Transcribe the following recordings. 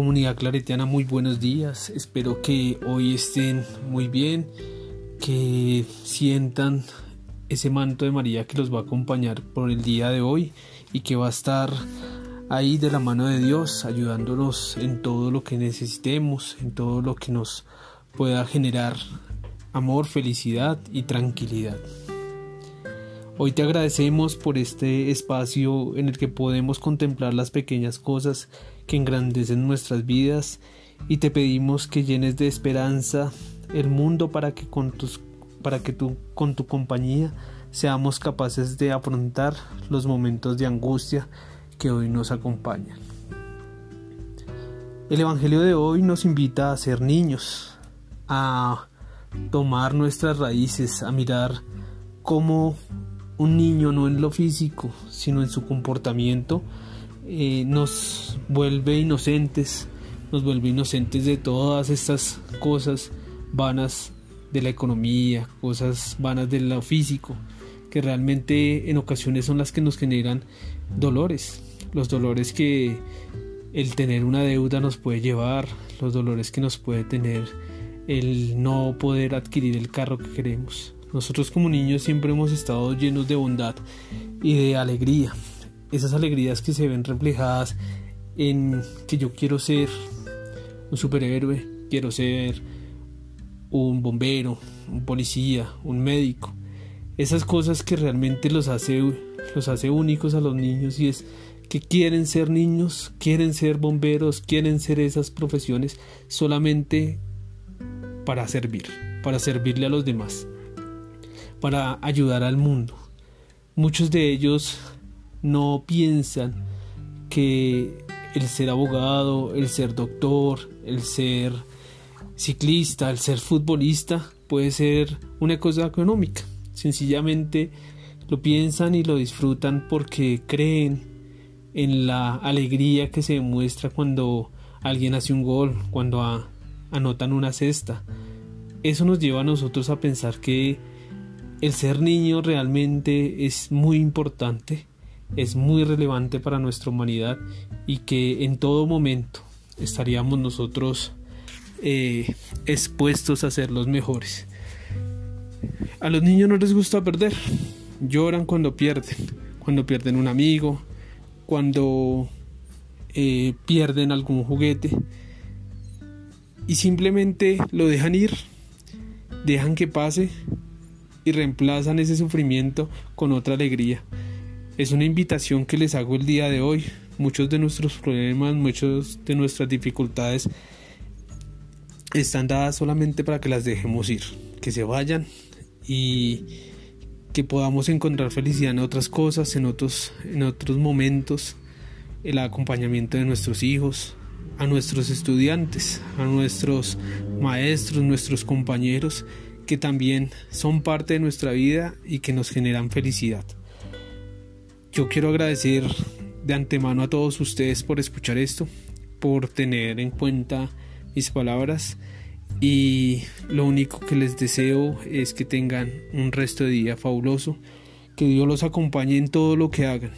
Comunidad claretiana, muy buenos días. Espero que hoy estén muy bien, que sientan ese manto de María que los va a acompañar por el día de hoy y que va a estar ahí de la mano de Dios, ayudándonos en todo lo que necesitemos, en todo lo que nos pueda generar amor, felicidad y tranquilidad. Hoy te agradecemos por este espacio en el que podemos contemplar las pequeñas cosas que engrandecen nuestras vidas y te pedimos que llenes de esperanza el mundo para que con tus para que tú con tu compañía seamos capaces de afrontar los momentos de angustia que hoy nos acompañan. El Evangelio de hoy nos invita a ser niños, a tomar nuestras raíces, a mirar cómo un niño no en lo físico, sino en su comportamiento, eh, nos vuelve inocentes, nos vuelve inocentes de todas estas cosas vanas de la economía, cosas vanas de lo físico, que realmente en ocasiones son las que nos generan dolores, los dolores que el tener una deuda nos puede llevar, los dolores que nos puede tener el no poder adquirir el carro que queremos. Nosotros como niños siempre hemos estado llenos de bondad y de alegría. Esas alegrías que se ven reflejadas en que yo quiero ser un superhéroe, quiero ser un bombero, un policía, un médico. Esas cosas que realmente los hace, los hace únicos a los niños y es que quieren ser niños, quieren ser bomberos, quieren ser esas profesiones solamente para servir, para servirle a los demás para ayudar al mundo. Muchos de ellos no piensan que el ser abogado, el ser doctor, el ser ciclista, el ser futbolista puede ser una cosa económica. Sencillamente lo piensan y lo disfrutan porque creen en la alegría que se demuestra cuando alguien hace un gol, cuando anotan una cesta. Eso nos lleva a nosotros a pensar que el ser niño realmente es muy importante, es muy relevante para nuestra humanidad y que en todo momento estaríamos nosotros eh, expuestos a ser los mejores. A los niños no les gusta perder, lloran cuando pierden, cuando pierden un amigo, cuando eh, pierden algún juguete y simplemente lo dejan ir, dejan que pase y reemplazan ese sufrimiento con otra alegría. Es una invitación que les hago el día de hoy. Muchos de nuestros problemas, muchas de nuestras dificultades están dadas solamente para que las dejemos ir, que se vayan y que podamos encontrar felicidad en otras cosas, en otros, en otros momentos, el acompañamiento de nuestros hijos, a nuestros estudiantes, a nuestros maestros, nuestros compañeros que también son parte de nuestra vida y que nos generan felicidad. Yo quiero agradecer de antemano a todos ustedes por escuchar esto, por tener en cuenta mis palabras y lo único que les deseo es que tengan un resto de día fabuloso, que Dios los acompañe en todo lo que hagan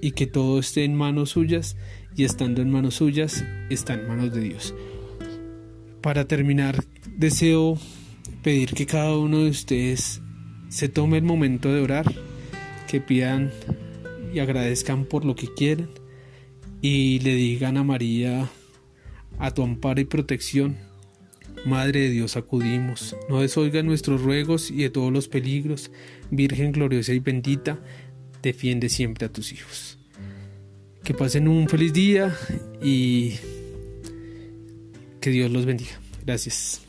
y que todo esté en manos suyas y estando en manos suyas está en manos de Dios. Para terminar, deseo pedir que cada uno de ustedes se tome el momento de orar, que pidan y agradezcan por lo que quieren y le digan a María, a tu amparo y protección, Madre de Dios acudimos, no desoiga nuestros ruegos y de todos los peligros, Virgen gloriosa y bendita, defiende siempre a tus hijos. Que pasen un feliz día y que Dios los bendiga. Gracias.